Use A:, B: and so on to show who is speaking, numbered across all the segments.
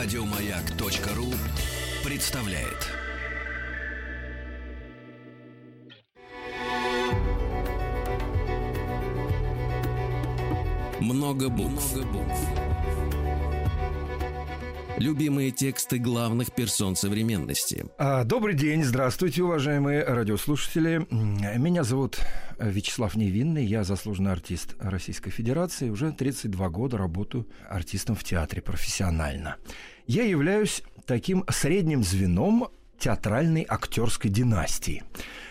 A: Радиомаяк.ру представляет. Много букв. Много букв. Любимые тексты главных персон современности.
B: А, добрый день, здравствуйте, уважаемые радиослушатели. Меня зовут Вячеслав Невинный, я заслуженный артист Российской Федерации. Уже 32 года работаю артистом в театре профессионально. Я являюсь таким средним звеном театральной актерской династии.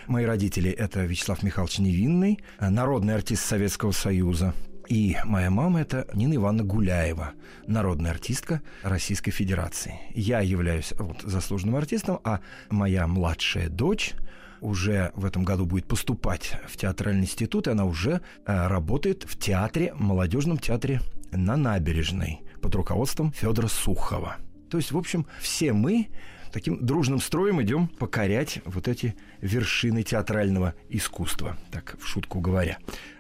B: Мои родители – это Вячеслав Михайлович Невинный, народный артист Советского Союза, и моя мама – это Нина Ивановна Гуляева, народная артистка Российской Федерации. Я являюсь вот, заслуженным артистом, а моя младшая дочь уже в этом году будет поступать в театральный институт, и она уже э, работает в театре, молодежном театре на набережной под руководством Федора Сухова. То есть, в общем, все мы таким дружным строем идем покорять вот эти вершины театрального искусства, так в шутку говоря.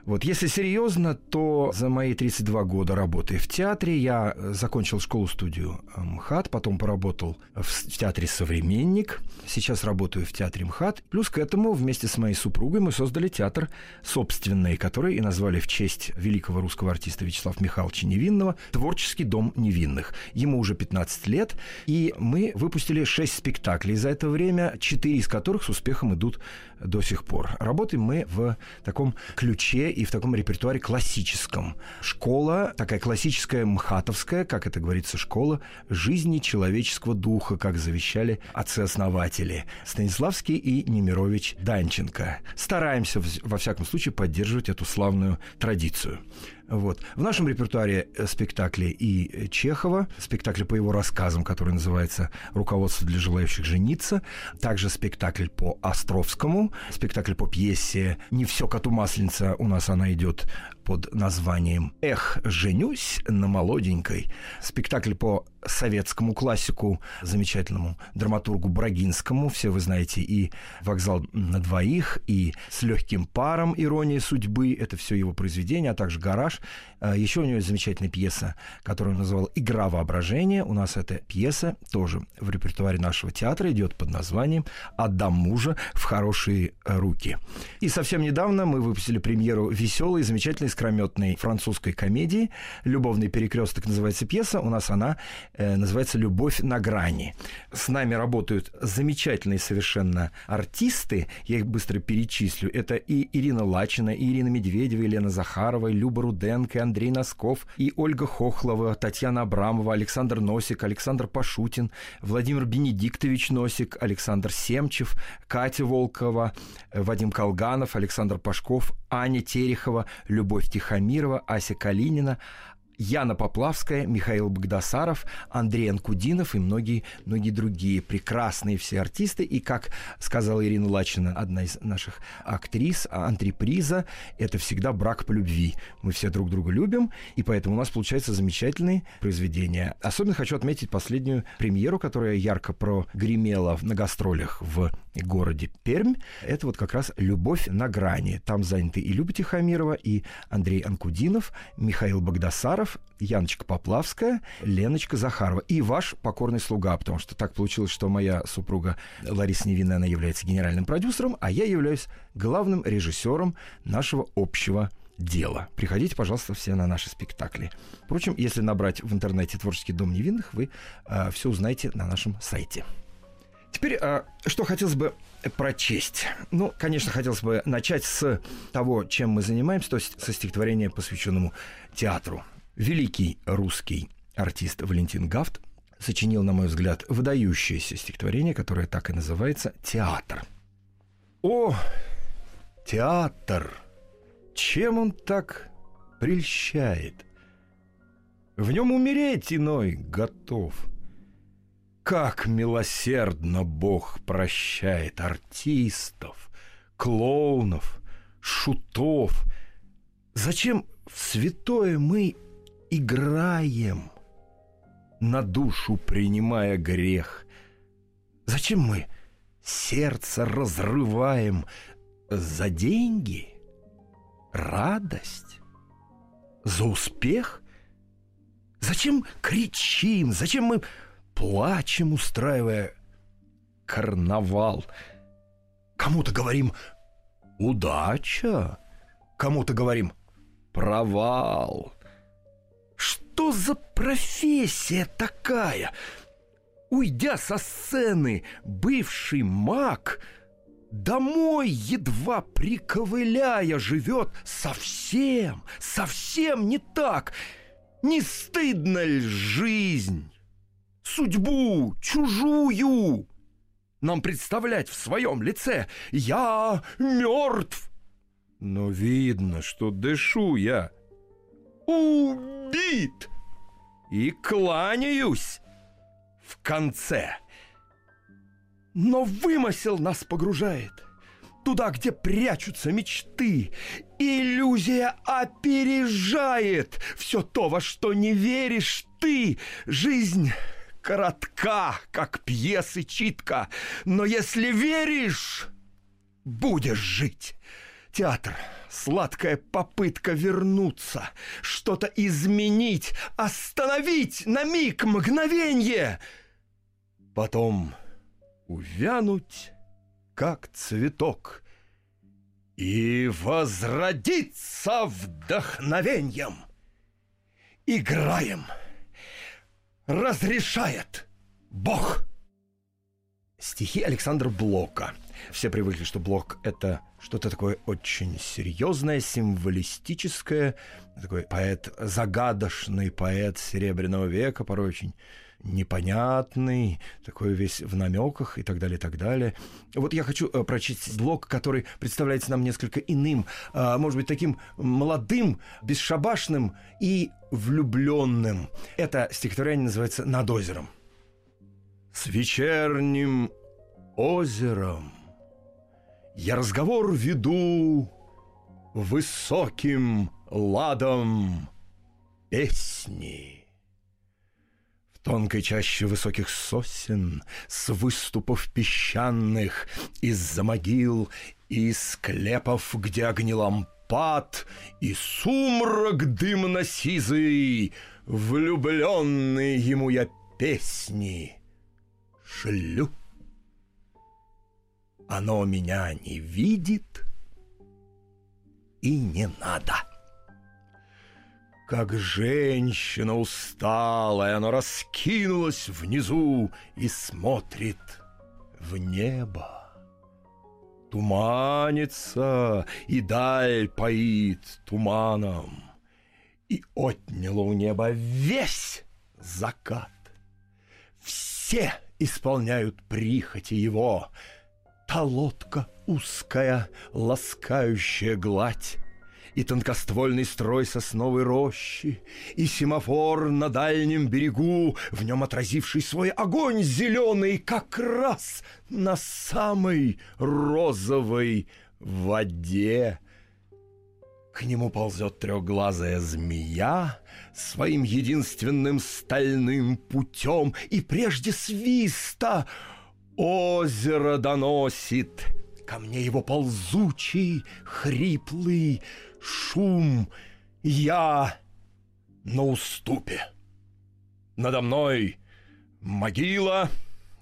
B: Вот, если серьезно, то за мои 32 года работы в театре я закончил школу-студию МХАТ, потом поработал в театре «Современник», сейчас работаю в театре МХАТ. Плюс к этому вместе с моей супругой мы создали театр собственный, который и назвали в честь великого русского артиста Вячеслава Михайловича Невинного «Творческий дом невинных». Ему уже 15 лет, и мы выпустили 6 спектаклей за это время, 4 из которых с успехом идут до сих пор. Работаем мы в таком ключе и в таком репертуаре классическом. Школа, такая классическая мхатовская, как это говорится, школа жизни человеческого духа, как завещали отцы-основатели Станиславский и Немирович Данченко. Стараемся, во всяком случае, поддерживать эту славную традицию. Вот. В нашем репертуаре э, спектакли и Чехова, спектакль по его рассказам, который называется «Руководство для желающих жениться», также спектакль по Островскому, спектакль по пьесе «Не все коту масленица», у нас она идет под названием «Эх, женюсь на молоденькой». Спектакль по советскому классику, замечательному драматургу Брагинскому, все вы знаете, и «Вокзал на двоих», и «С легким паром. Ирония судьбы», это все его произведения, а также «Гараж». А, Еще у него есть замечательная пьеса, которую он называл «Игра воображения». У нас эта пьеса тоже в репертуаре нашего театра идет под названием «Отдам мужа в хорошие руки». И совсем недавно мы выпустили премьеру веселой, замечательной, искрометной французской комедии. «Любовный перекресток» называется пьеса. У нас она э, называется «Любовь на грани». С нами работают замечательные совершенно артисты. Я их быстро перечислю. Это и Ирина Лачина, и Ирина Медведева, и Лена Захарова, и Люба Руденко, и Андрей Носков, и Ольга Хохлова, Татьяна Абрамова, Александр Носик, Александр Пашутин, Владимир Бенедиктович Носик, Александр Семчев, Катя Волкова, Вадим Колганов, Александр Пашков, Аня Терехова, Любовь Тихомирова, Ася Калинина, Яна Поплавская, Михаил Богдасаров, Андрей Анкудинов и многие, многие другие прекрасные все артисты. И, как сказала Ирина Лачина, одна из наших актрис, антреприза, это всегда брак по любви. Мы все друг друга любим, и поэтому у нас получаются замечательные произведения. Особенно хочу отметить последнюю премьеру, которая ярко прогремела на гастролях в городе Пермь. Это вот как раз «Любовь на грани». Там заняты и Люба Тихомирова, и Андрей Анкудинов, Михаил Богдасаров, Яночка Поплавская, Леночка Захарова и ваш покорный слуга, потому что так получилось, что моя супруга Лариса Невинная, она является генеральным продюсером, а я являюсь главным режиссером нашего общего дела. Приходите, пожалуйста, все на наши спектакли. Впрочем, если набрать в интернете «Творческий дом невинных», вы э, все узнаете на нашем сайте. Теперь, а, что хотелось бы прочесть? Ну, конечно, хотелось бы начать с того, чем мы занимаемся, то есть со стихотворения, посвященному театру. Великий русский артист Валентин Гафт сочинил, на мой взгляд, выдающееся стихотворение, которое так и называется «Театр». О, театр! Чем он так прельщает? В нем умереть иной готов – как милосердно Бог прощает артистов, клоунов, шутов. Зачем в святое мы играем, на душу принимая грех? Зачем мы сердце разрываем за деньги, радость, за успех? Зачем кричим? Зачем мы плачем, устраивая карнавал. Кому-то говорим «удача», кому-то говорим «провал». Что за профессия такая? Уйдя со сцены, бывший маг домой, едва приковыляя, живет совсем, совсем не так. Не стыдно ли жизнь, судьбу чужую нам представлять в своем лице? Я мертв. Но видно, что дышу я. Убит! И кланяюсь в конце. Но вымысел нас погружает туда, где прячутся мечты. Иллюзия опережает все то, во что не веришь ты. Жизнь коротка, как пьесы читка, но если веришь, будешь жить. Театр — сладкая попытка вернуться, что-то изменить, остановить на миг, мгновенье. Потом увянуть, как цветок, и возродиться вдохновением. Играем. Разрешает Бог. Стихи Александра Блока. Все привыкли, что Блок — это что-то такое очень серьезное, символистическое. Такой поэт, загадочный поэт Серебряного века, порой очень непонятный, такой весь в намеках и так далее, и так далее. Вот я хочу э, прочесть блок, который представляется нам несколько иным, э, может быть, таким молодым, бесшабашным и влюбленным. Это стихотворение называется «Над озером». С вечерним озером я разговор веду высоким ладом песни тонкой чаще высоких сосен, с выступов песчаных, из-за могил и склепов, где огни лампад, и сумрак дымно-сизый, влюбленный ему я песни шлю. Оно меня не видит и не надо. Как женщина усталая, она раскинулась внизу и смотрит в небо. Туманится, и даль поит туманом, и отняло у неба весь закат. Все исполняют прихоти его. Та лодка узкая, ласкающая гладь, и тонкоствольный строй сосновой рощи, и семафор на дальнем берегу, в нем отразивший свой огонь зеленый как раз на самой розовой воде. К нему ползет трехглазая змея своим единственным стальным путем, и прежде свиста озеро доносит ко мне его ползучий, хриплый шум. Я на уступе. Надо мной могила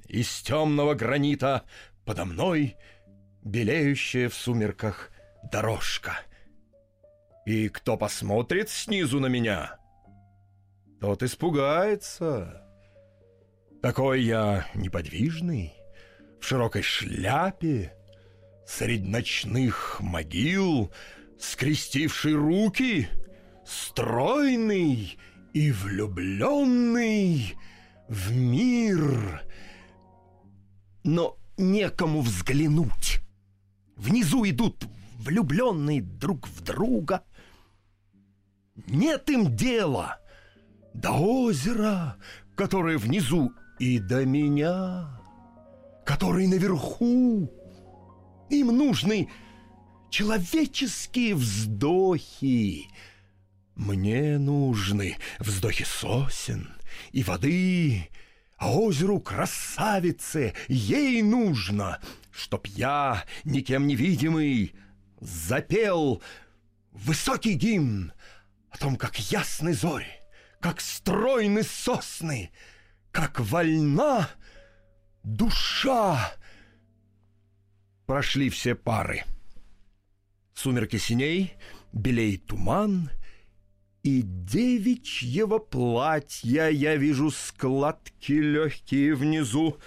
B: из темного гранита, подо мной белеющая в сумерках дорожка. И кто посмотрит снизу на меня, тот испугается. Такой я неподвижный, в широкой шляпе, среди ночных могил — скрестивший руки, стройный и влюбленный в мир. Но некому взглянуть. Внизу идут влюбленные друг в друга. Нет им дела до озера, которое внизу, и до меня, который наверху. Им нужны человеческие вздохи. Мне нужны вздохи сосен и воды, а озеру красавице ей нужно, чтоб я, никем невидимый, запел высокий гимн о том, как ясны зори, как стройны сосны, как вольна душа. Прошли все пары. Сумерки синей, белей туман, и девичьего платья я вижу складки легкие внизу.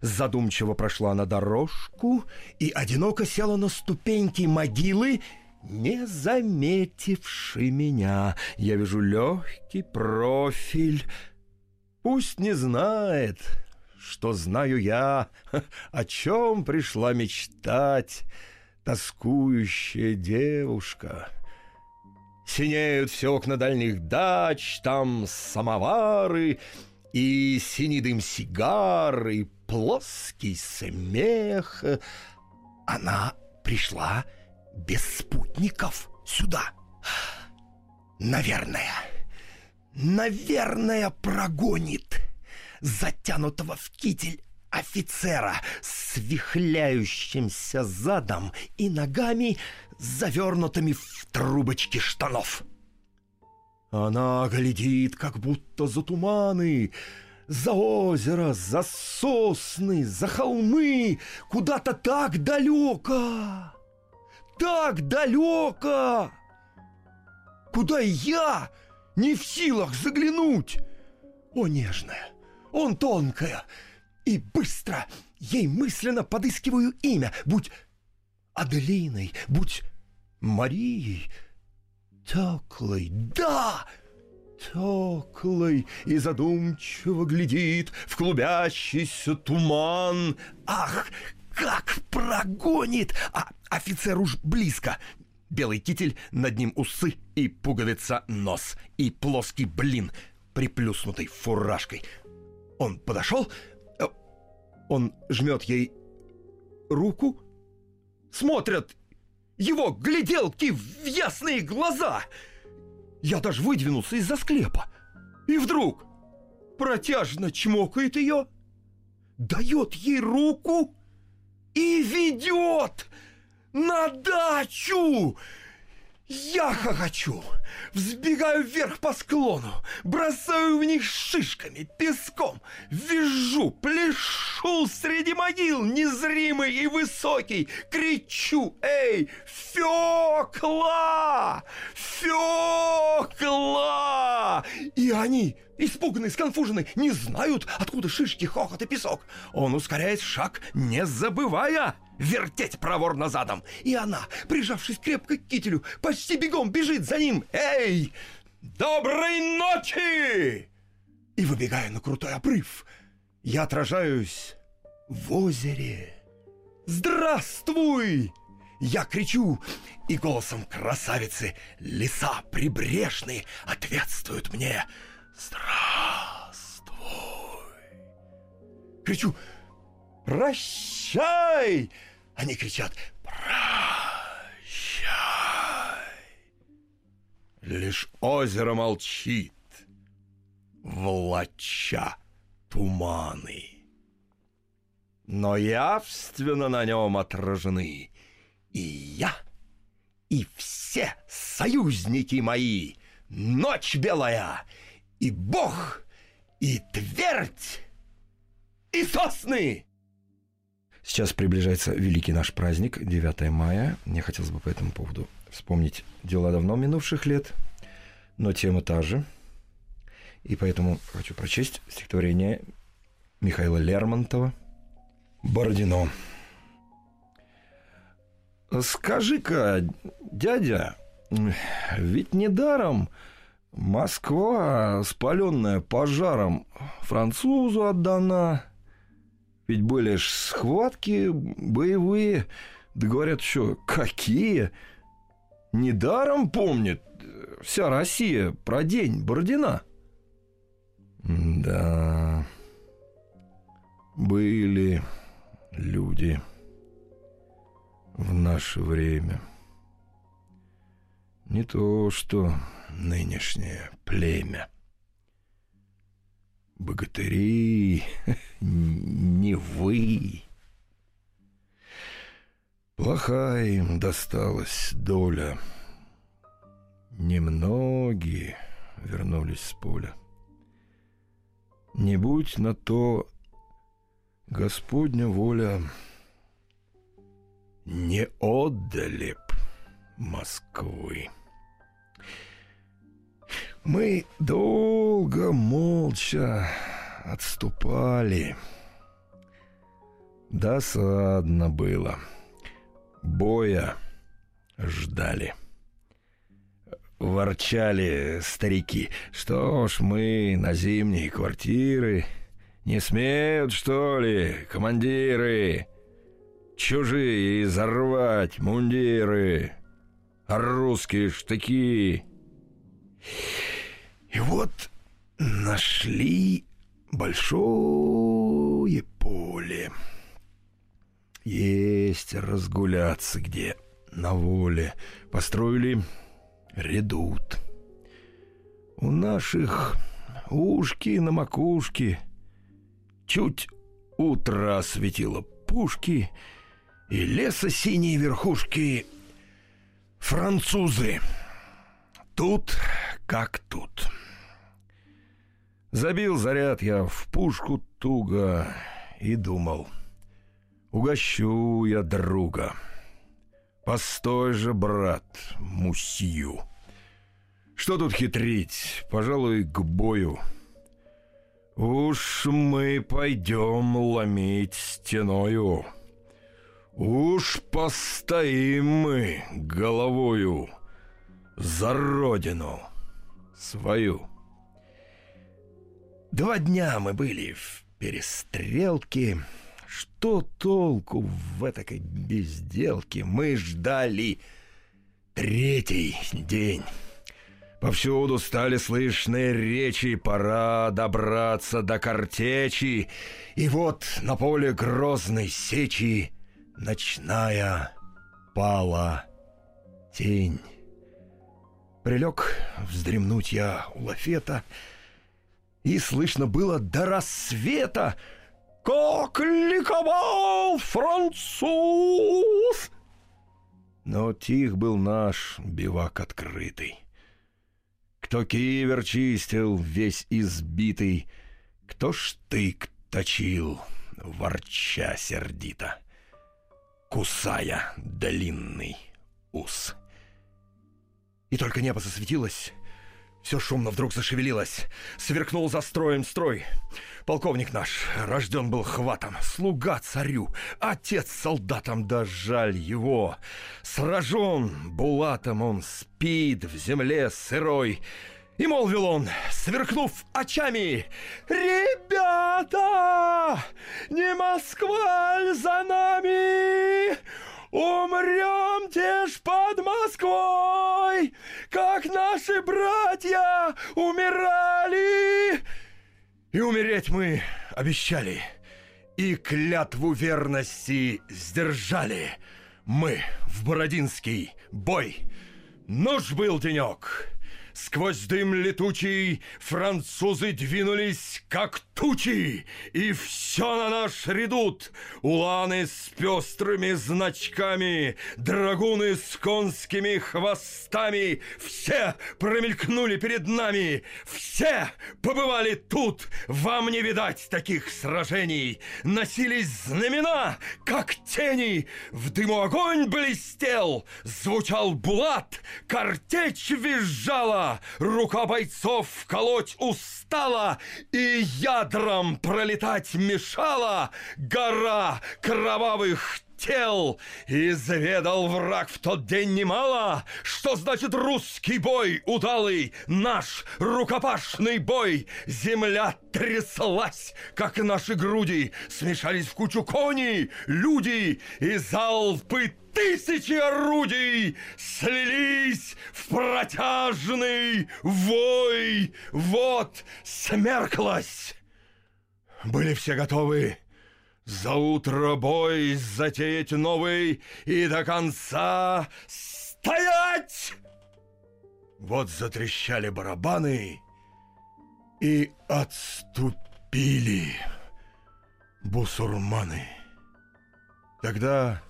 B: Задумчиво прошла на дорожку и одиноко села на ступеньки могилы, не заметивши меня. Я вижу легкий профиль. Пусть не знает, что знаю я, о чем пришла мечтать тоскующая девушка. Синеют все окна дальних дач, там самовары и синий дым сигары, плоский смех. Она пришла без спутников сюда. Наверное, наверное, прогонит затянутого в китель офицера с вихляющимся задом и ногами, завернутыми в трубочки штанов. Она глядит, как будто за туманы, за озеро, за сосны, за холмы, куда-то так далеко, так далеко, куда я не в силах заглянуть. О, нежная, он тонкая, и быстро ей мысленно подыскиваю имя, будь Аделиной, будь Марией, Теклой, да, Теклой, и задумчиво глядит в клубящийся туман. Ах, как прогонит! А офицер уж близко. Белый китель, над ним усы и пуговица нос, и плоский блин, приплюснутый фуражкой. Он подошел, он жмет ей руку, смотрят его гляделки в ясные глаза. Я даже выдвинулся из-за склепа. И вдруг протяжно чмокает ее, дает ей руку и ведет на дачу. Я хохочу, взбегаю вверх по склону, бросаю в них шишками, песком, вижу, пляшу среди могил, незримый и высокий, кричу, эй, Фёкла! Фёкла! И они, испуганные, сконфуженные, не знают, откуда шишки, хохот и песок. Он ускоряет шаг, не забывая вертеть проворно задом. И она, прижавшись крепко к кителю, почти бегом бежит за ним. «Эй! Доброй ночи!» И выбегаю на крутой обрыв. Я отражаюсь в озере. «Здравствуй!» Я кричу, и голосом красавицы леса прибрежные ответствуют мне «Здравствуй!» Кричу «Прощай!» Они кричат «Прощай!» Лишь озеро молчит, влача туманы. Но явственно на нем отражены и я, и все союзники мои, ночь белая, и Бог, и твердь, и сосны. Сейчас приближается великий наш праздник, 9 мая. Мне хотелось бы по этому поводу вспомнить дела давно минувших лет, но тема та же. И поэтому хочу прочесть стихотворение Михаила Лермонтова «Бородино». Скажи-ка, дядя, ведь недаром Москва, спаленная пожаром, французу отдана. Ведь были ж схватки боевые, да говорят еще, какие. Недаром помнит вся Россия про день Бородина. Да, были люди в наше время. Не то, что нынешнее племя. Богатыри, не вы. Плохая им досталась доля. Немногие вернулись с поля. Не будь на то Господня воля, не отдали Москвы. Мы долго молча отступали. Досадно было. Боя ждали. Ворчали старики. Что ж мы на зимние квартиры... Не смеют, что ли, командиры? Чужие изорвать мундиры, русские штыки. И вот нашли большое поле. Есть разгуляться где на воле. Построили редут. У наших ушки на макушке чуть утро осветило пушки и леса синие верхушки французы. Тут как тут. Забил заряд я в пушку туго и думал, угощу я друга. Постой же, брат, мусью. Что тут хитрить? Пожалуй, к бою. Уж мы пойдем ломить стеною. Уж постоим мы головою за родину свою. Два дня мы были в перестрелке. Что толку в этой безделке? Мы ждали третий день. Повсюду стали слышны речи, пора добраться до картечи. И вот на поле грозной сечи ночная пала тень. Прилег вздремнуть я у лафета, и слышно было до рассвета «Как ликовал француз!» Но тих был наш бивак открытый. Кто кивер чистил, весь избитый, Кто штык точил, ворча сердито, Кусая длинный ус. И только небо засветилось, все шумно вдруг зашевелилось. Сверкнул за строем строй. Полковник наш рожден был хватом, слуга царю, отец солдатам, да жаль его. Сражен булатом он спит в земле сырой. И молвил он, сверкнув очами, «Ребята, не Москва за нами!» Умрем ж под Москвой, как наши братья умирали. И умереть мы обещали, и клятву верности сдержали. Мы в Бородинский бой. Нож был денек, Сквозь дым летучий французы двинулись, как тучи, и все на наш редут. Уланы с пестрыми значками, драгуны с конскими хвостами, все промелькнули перед нами, все побывали тут. Вам не видать таких сражений. Носились знамена, как тени, в дыму огонь блестел, звучал булат, картечь визжала, рука бойцов колоть устала, и ядром пролетать мешала гора кровавых тел. Изведал враг в тот день немало, что значит русский бой удалый, наш рукопашный бой. Земля тряслась, как наши груди, смешались в кучу кони, люди и залпы тысячи орудий слились в протяжный вой. Вот смерклась. Были все готовы за утро бой затеять новый и до конца стоять! Вот затрещали барабаны и отступили бусурманы. Тогда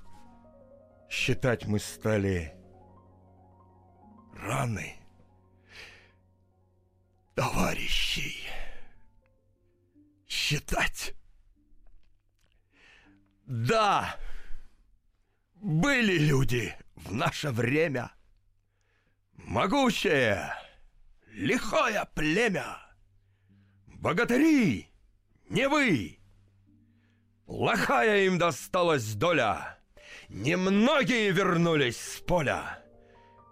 B: считать мы стали раны товарищей. считать. Да, были люди в наше время. Могучее, лихое племя. Богатыри, не вы. Плохая им досталась доля. Немногие вернулись с поля.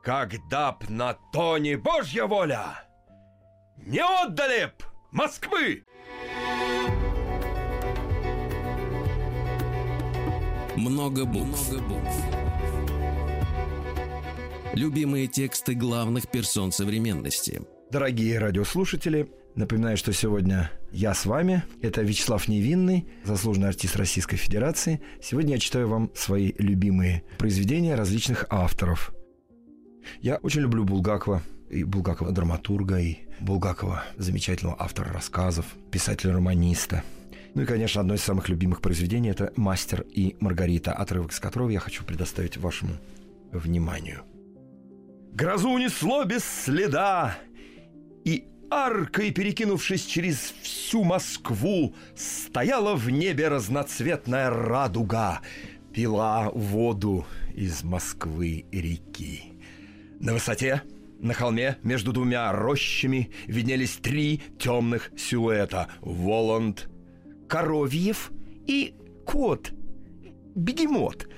B: Когда б на то не Божья воля, не отдали б Москвы!
A: Много букв. Много букв. Любимые тексты главных персон современности.
C: Дорогие радиослушатели, напоминаю, что сегодня я с вами. Это Вячеслав Невинный, заслуженный артист Российской Федерации. Сегодня я читаю вам свои любимые произведения различных авторов. Я очень люблю Булгакова, и Булгакова драматурга, и Булгакова замечательного автора рассказов, писателя-романиста – ну и, конечно, одно из самых любимых произведений – это «Мастер и Маргарита», отрывок с которого я хочу предоставить вашему вниманию.
B: Грозу унесло без следа, и аркой, перекинувшись через всю Москву, стояла в небе разноцветная радуга, пила воду из Москвы реки. На высоте на холме между двумя рощами виднелись три темных силуэта – Воланд Коровьев и кот, бегемот,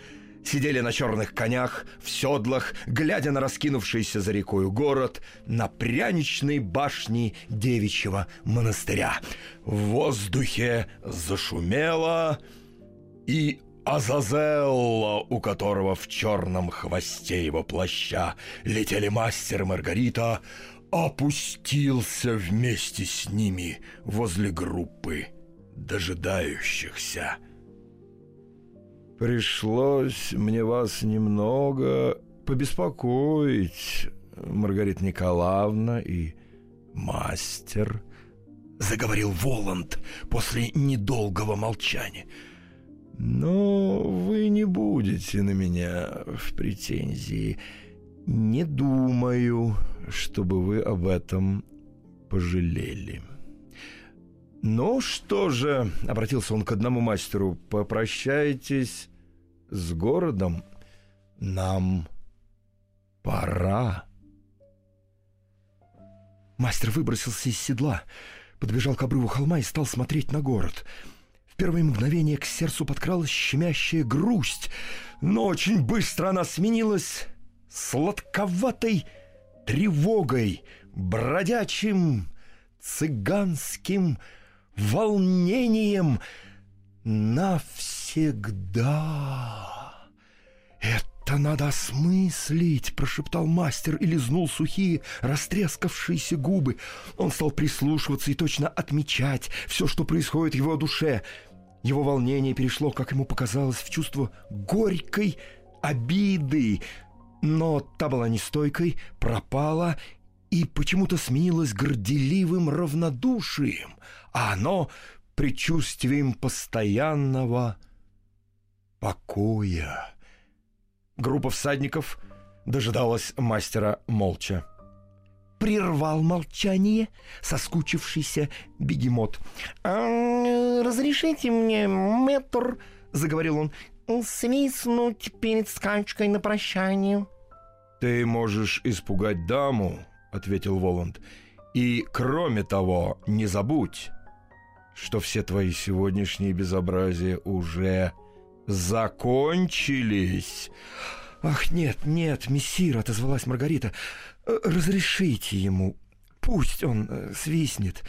B: сидели на черных конях, в седлах, глядя на раскинувшийся за рекою город, на пряничной башне девичьего монастыря. В воздухе зашумело, и Азазелла, у которого в черном хвосте его плаща летели мастер Маргарита, опустился вместе с ними возле группы дожидающихся.
C: Пришлось мне вас немного побеспокоить, Маргарита Николаевна и мастер,
B: заговорил Воланд после недолгого молчания.
C: Но вы не будете на меня в претензии. Не думаю, чтобы вы об этом пожалели. «Ну что же», — обратился он к одному мастеру, — «попрощайтесь с городом. Нам пора».
B: Мастер выбросился из седла, подбежал к обрыву холма и стал смотреть на город. В первые мгновения к сердцу подкралась щемящая грусть, но очень быстро она сменилась сладковатой тревогой, бродячим цыганским волнением навсегда. «Это надо осмыслить!» — прошептал мастер и лизнул сухие, растрескавшиеся губы. Он стал прислушиваться и точно отмечать все, что происходит в его душе. Его волнение перешло, как ему показалось, в чувство горькой обиды, но та была нестойкой, пропала и почему-то сменилась горделивым равнодушием — а оно предчувствием постоянного покоя. Группа всадников дожидалась мастера молча. Прервал молчание соскучившийся бегемот.
D: «А, «Разрешите мне, мэтр, — заговорил он, — свистнуть перед скачкой на прощание?»
C: «Ты можешь испугать даму», — ответил Воланд. «И, кроме того, не забудь, что все твои сегодняшние безобразия уже закончились.
B: «Ах, нет, нет, мессир!» — отозвалась Маргарита. «Э, «Разрешите ему. Пусть он э, свистнет.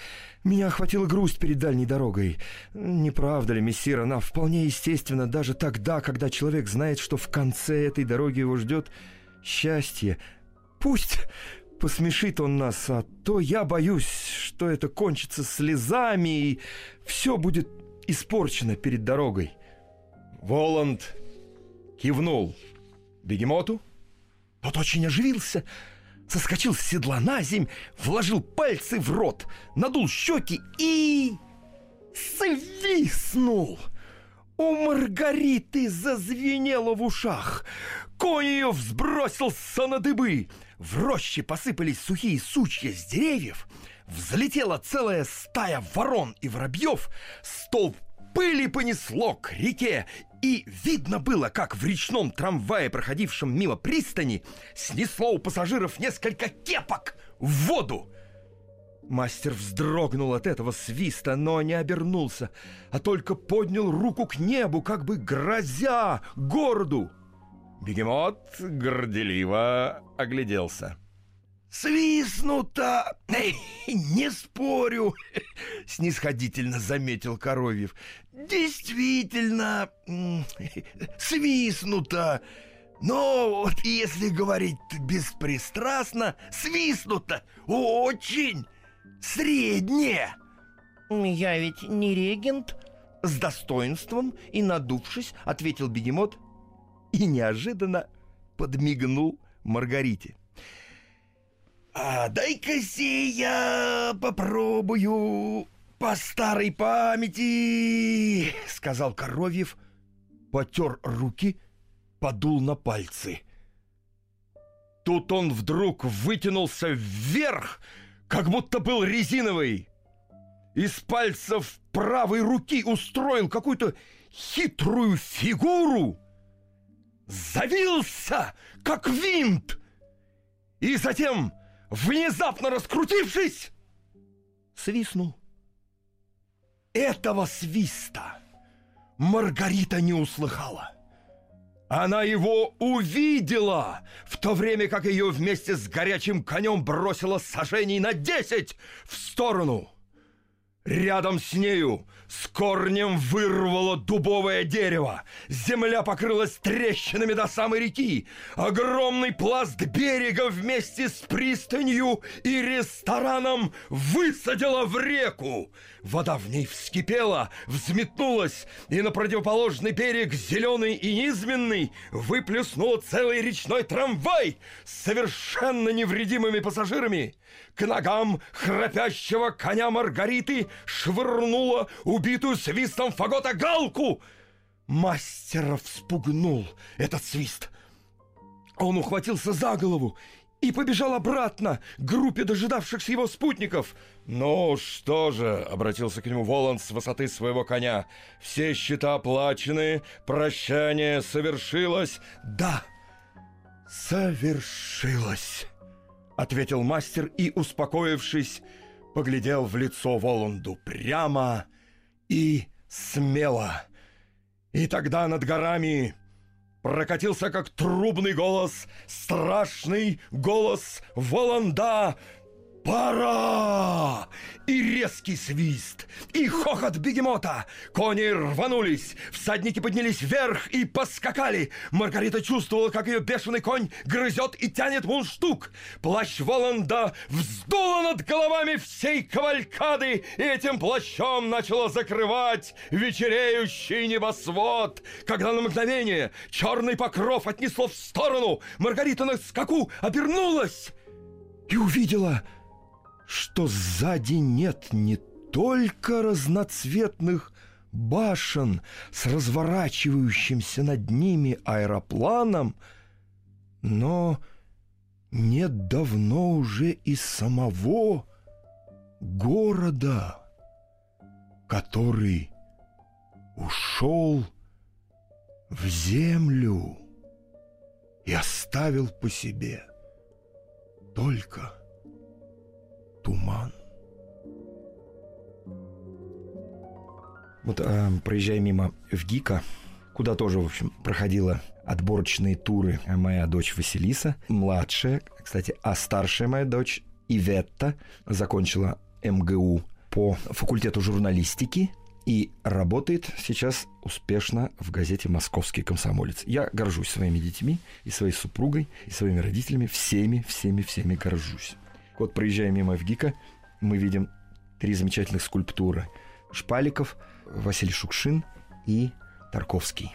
B: Меня охватила грусть перед дальней дорогой. Не правда ли, мессир, она вполне естественна даже тогда, когда человек знает, что в конце этой дороги его ждет счастье. Пусть Посмешит он нас, а то я боюсь, что это кончится слезами, и все будет испорчено перед дорогой.
C: Воланд кивнул бегемоту.
B: Тот очень оживился, соскочил с седла на земь, вложил пальцы в рот, надул щеки и... свистнул. У Маргариты зазвенело в ушах. Конь ее взбросился на дыбы — в роще посыпались сухие сучья с деревьев, взлетела целая стая ворон и воробьев, столб пыли понесло к реке, и видно было, как в речном трамвае, проходившем мимо пристани, снесло у пассажиров несколько кепок в воду. Мастер вздрогнул от этого свиста, но не обернулся, а только поднял руку к небу, как бы грозя городу. Бегемот горделиво огляделся. «Свистнуто! Не спорю!» — снисходительно заметил Коровьев. «Действительно, свистнуто! Но вот если говорить беспристрастно, свистнуто очень среднее!»
E: «Я ведь не регент!»
B: С достоинством и надувшись, ответил бегемот и неожиданно подмигнул Маргарите. «А дай-ка я попробую по старой памяти», — сказал Коровьев, потер руки, подул на пальцы. Тут он вдруг вытянулся вверх, как будто был резиновый. Из пальцев правой руки устроил какую-то хитрую фигуру, завился, как винт, и затем внезапно раскрутившись, свистнул. Этого свиста Маргарита не услыхала. Она его увидела, в то время как ее вместе с горячим конем бросила сожжений на десять в сторону. Рядом с нею с корнем вырвало дубовое дерево. Земля покрылась трещинами до самой реки. Огромный пласт берега вместе с пристанью и рестораном высадила в реку. Вода в ней вскипела, взметнулась, и на противоположный берег, зеленый и низменный, выплеснула целый речной трамвай с совершенно невредимыми пассажирами. К ногам храпящего коня Маргариты швырнула убитую свистом фагота галку. Мастера вспугнул этот свист. Он ухватился за голову и побежал обратно к группе дожидавшихся его спутников. «Ну что же», — обратился к нему Воланд с высоты своего коня, — «все счета оплачены, прощание совершилось». «Да, совершилось», — ответил мастер и, успокоившись, поглядел в лицо Воланду прямо и смело. И тогда над горами прокатился как трубный голос, страшный голос Воланда. «Пора!» И резкий свист, и хохот бегемота. Кони рванулись, всадники поднялись вверх и поскакали. Маргарита чувствовала, как ее бешеный конь грызет и тянет мундштук. Плащ Воланда вздуло над головами всей кавалькады, и этим плащом начало закрывать вечереющий небосвод. Когда на мгновение черный покров отнесло в сторону, Маргарита на скаку обернулась и увидела — что сзади нет не только разноцветных башен с разворачивающимся над ними аэропланом, но нет давно уже и самого города, который ушел в землю и оставил по себе только туман.
F: Вот э, проезжая мимо в ГИКа, куда тоже, в общем, проходила отборочные туры моя дочь Василиса, младшая, кстати, а старшая моя дочь Иветта закончила МГУ по факультету журналистики и работает сейчас успешно в газете «Московский комсомолец». Я горжусь своими детьми и своей супругой, и своими родителями, всеми, всеми, всеми горжусь. Вот проезжая мимо ВГИКа, мы видим три замечательных скульптуры. Шпаликов, Василий Шукшин и Тарковский.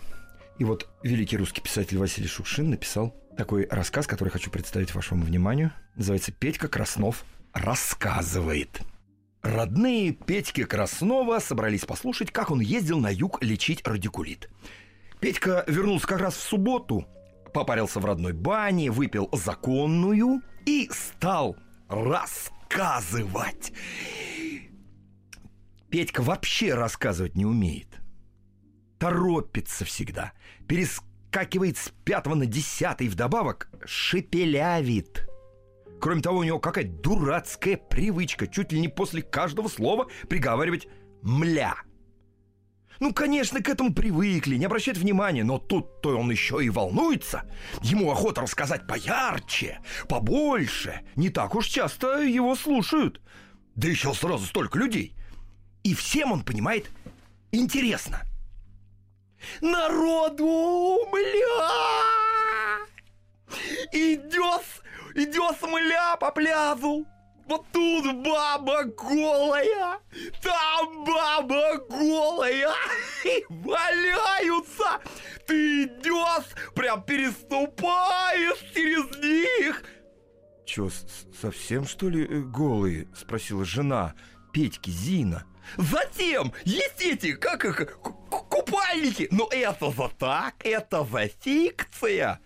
F: И вот великий русский писатель Василий Шукшин написал такой рассказ, который хочу представить вашему вниманию. Называется «Петька Краснов рассказывает». Родные Петьки Краснова собрались послушать, как он ездил на юг лечить радикулит. Петька вернулся как раз в субботу, попарился в родной бане, выпил законную и стал
B: рассказывать. Петька вообще рассказывать не умеет. Торопится всегда. Перескакивает с пятого на десятый. Вдобавок шепелявит. Кроме того, у него какая-то дурацкая привычка чуть ли не после каждого слова приговаривать «мля». Ну, конечно, к этому привыкли, не обращать внимания, но тут-то он еще и волнуется. Ему охота рассказать поярче, побольше. Не так уж часто его слушают. Да еще сразу столько людей. И всем он понимает интересно. Народу, мля! Идет, идет мля по пляжу. Вот тут баба голая, там баба голая, и валяются. Ты идешь, прям переступаешь через них. Че, совсем что ли э, голые? Спросила жена Петьки Зина. Затем есть эти, как их, купальники. Но это за так, это за фикция.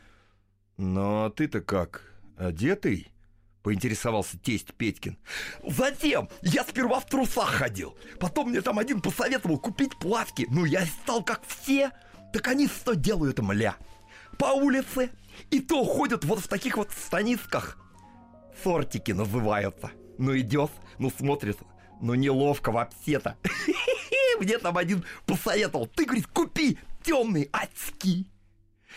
B: Но ты-то как, одетый? Поинтересовался тесть Петькин. Затем я сперва в трусах ходил. Потом мне там один посоветовал купить плавки. Ну, я стал как все. Так они что делают, мля? По улице. И то ходят вот в таких вот станисках. Сортики называются. Ну, идешь, ну, смотришь. Ну, неловко вообще-то. Мне там один посоветовал. Ты, говорит, купи темные очки.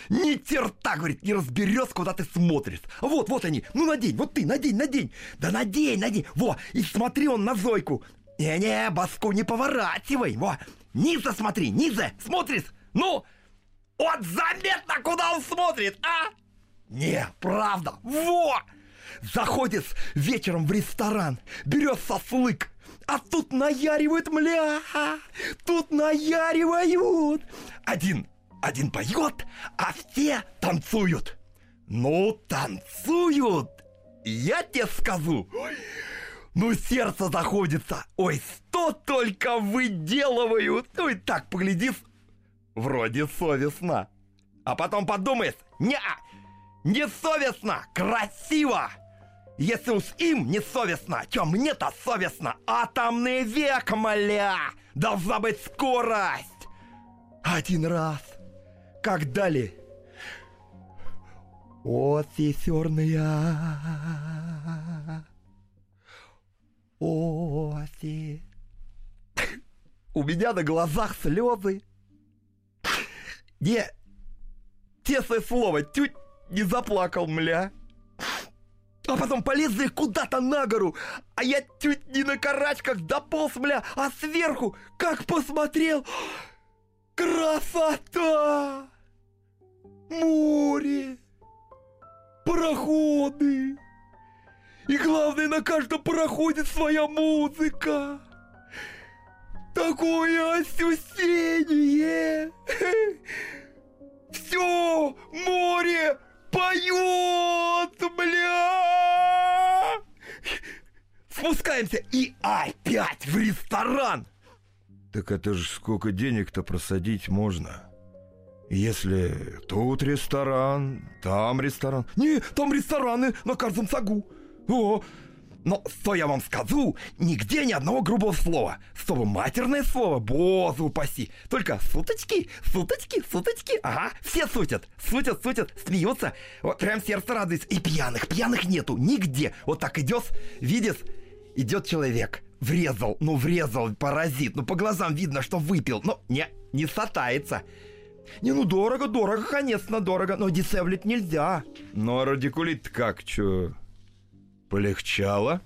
B: Ни черта, говорит, не разберется, куда ты смотришь. Вот, вот они. Ну, надень, вот ты, надень, надень. Да надень, надень. Во, и смотри он на Зойку. Не-не, баску не поворачивай. Во, низа смотри, низа, смотришь. Ну, вот заметно, куда он смотрит, а? Не, правда, во! Заходит вечером в ресторан, берет сослык, а тут наяривают, мля, тут наяривают. Один один поет, а все танцуют. Ну, танцуют! Я тебе скажу. Ну, сердце заходится. Ой, что только выделывают. Ну и так поглядишь, вроде совестно. А потом подумаешь, не, не совестно, красиво. Если уж им не совестно, то мне-то совестно. Атомный век, моля, должна быть скорость. Один раз как дали. Оси черная, оси. У меня на глазах слезы. Не, тесное слово, чуть не заплакал, мля. А потом полезли куда-то на гору, а я чуть не на карачках дополз, мля, а сверху, как посмотрел, красота! Море, пароходы. И главное, на каждом пароходе своя музыка. Такое ощущение. Все море поет, бля. Спускаемся и опять в ресторан. Так это же сколько денег-то просадить можно? Если тут ресторан, там ресторан. Не, там рестораны на каждом сагу. О, но что я вам скажу, нигде ни одного грубого слова. Слово матерное слово, бозу упаси. Только суточки, суточки, суточки. Ага, все сутят, сутят, сутят, смеются. Вот прям сердце радуется. И пьяных, пьяных нету, нигде. Вот так идешь, видишь, идет человек, врезал, ну врезал, паразит, ну по глазам видно, что выпил, но не, не сатается. Не, ну дорого, дорого, конечно, дорого, но дешевлить нельзя. Ну а радикулит как, чё? Полегчало?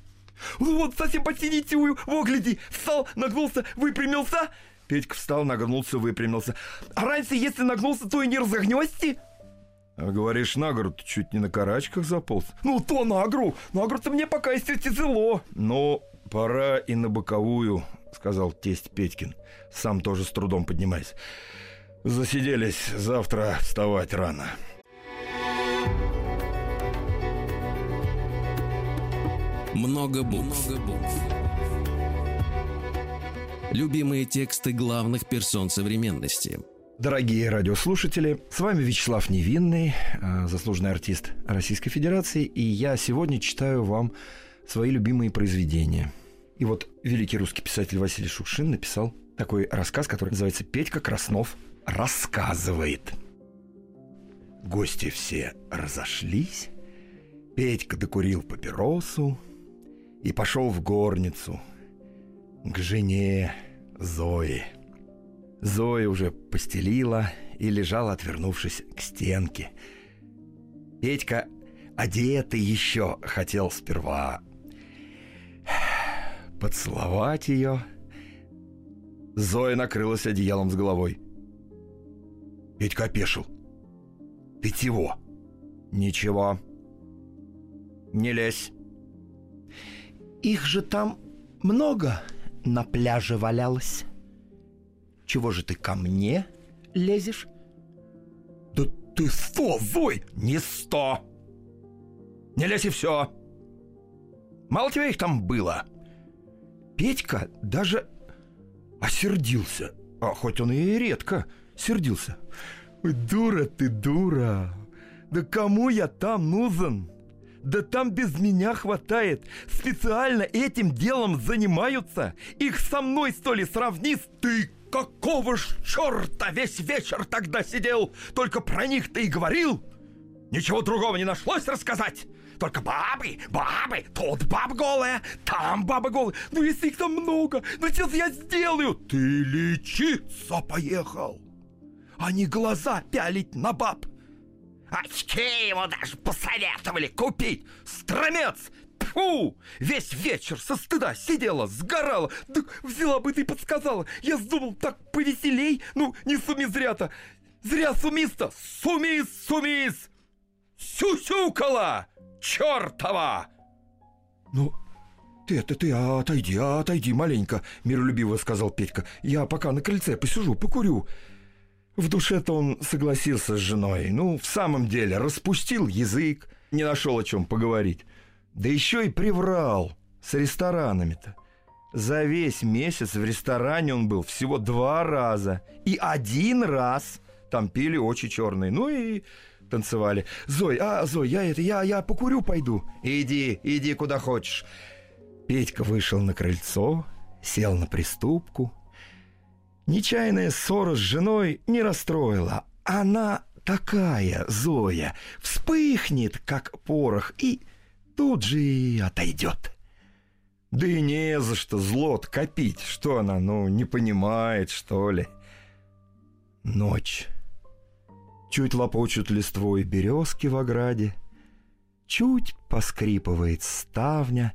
B: Вот совсем посидитивую, во, гляди, встал, нагнулся, выпрямился. Петька встал, нагнулся, выпрямился. А раньше, если нагнулся, то и не разогнёсти. А говоришь, на гору чуть не на карачках заполз? Ну, то на гору. На гору-то мне пока еще тяжело. Но пора и на боковую, сказал тесть Петькин, сам тоже с трудом поднимаясь. Засиделись, завтра вставать рано.
A: Много букв. Много букв. Любимые тексты главных персон современности.
G: Дорогие радиослушатели, с вами Вячеслав Невинный, э, заслуженный артист Российской Федерации, и я сегодня читаю вам
B: свои любимые произведения. И вот великий русский писатель Василий Шукшин написал такой рассказ, который называется «Петька Краснов рассказывает». Гости все разошлись, Петька докурил папиросу и пошел в горницу к жене Зои. Зоя уже постелила и лежала, отвернувшись к стенке. Петька, одетый еще, хотел сперва поцеловать ее. Зоя накрылась одеялом с головой. Петька опешил. «Ты чего?» «Ничего. Не лезь».
H: Их же там много на пляже валялось. Чего же ты ко мне лезешь?
B: Да ты сто, Зой! Не сто! Не лезь и все! Мало тебя их там было. Петька даже осердился. А хоть он и редко сердился. Ой, дура ты, дура! Да кому я там нужен? Да там без меня хватает. Специально этим делом занимаются. Их со мной, что ли, сравни? Ты какого ж черта весь вечер тогда сидел? Только про них ты и говорил? Ничего другого не нашлось рассказать? Только бабы, бабы, тут баба голая, там баба голая. Ну, если их там много, ну, сейчас я сделаю. Ты лечиться поехал, а не глаза пялить на баб. Очки ему даже посоветовали купить. Стромец! Фу! Весь вечер со стыда сидела, сгорала. Да взяла бы ты подсказала. Я думал, так повеселей. Ну, не суми зря-то. Зря сумиста. Сумис, сумис. Сюсюкала! Чертова! Ну, ты это ты отойди, отойди маленько, миролюбиво сказал Петька. Я пока на крыльце посижу, покурю. В душе-то он согласился с женой. Ну, в самом деле, распустил язык, не нашел о чем поговорить. Да еще и приврал с ресторанами-то. За весь месяц в ресторане он был всего два раза. И один раз там пили очи черные. Ну и танцевали. Зой, а, Зой, я это, я, я покурю пойду. Иди, иди куда хочешь. Петька вышел на крыльцо, сел на приступку, Нечаянная ссора с женой не расстроила. Она такая, Зоя, вспыхнет, как порох, и тут же и отойдет. Да и не за что злот копить. Что она, ну, не понимает, что ли? Ночь. Чуть лопочут листвой березки в ограде, Чуть поскрипывает ставня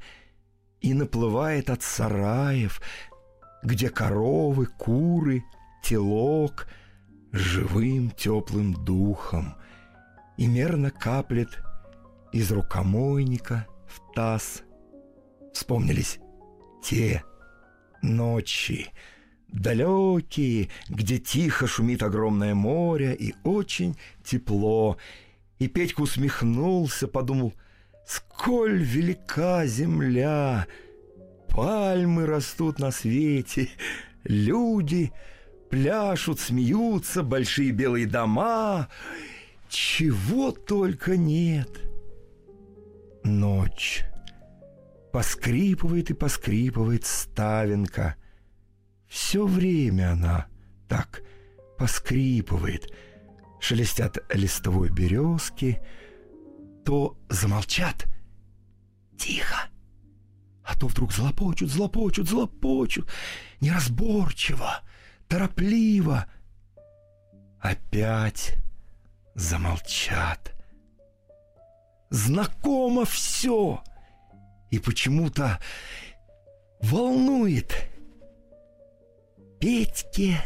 B: И наплывает от сараев где коровы, куры, телок живым теплым духом и мерно каплет из рукомойника в таз. Вспомнились те ночи, далекие, где тихо шумит огромное море и очень тепло. И Петька усмехнулся, подумал, сколь велика земля — Пальмы растут на свете, люди пляшут, смеются, большие белые дома. Чего только нет. Ночь. Поскрипывает и поскрипывает ставенка. Все время она так поскрипывает. Шелестят листовой березки, то замолчат. Тихо а то вдруг злопочут, злопочут, злопочут, неразборчиво, торопливо. Опять замолчат. Знакомо все, и почему-то волнует. Петьке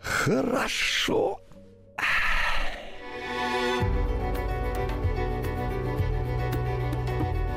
B: хорошо.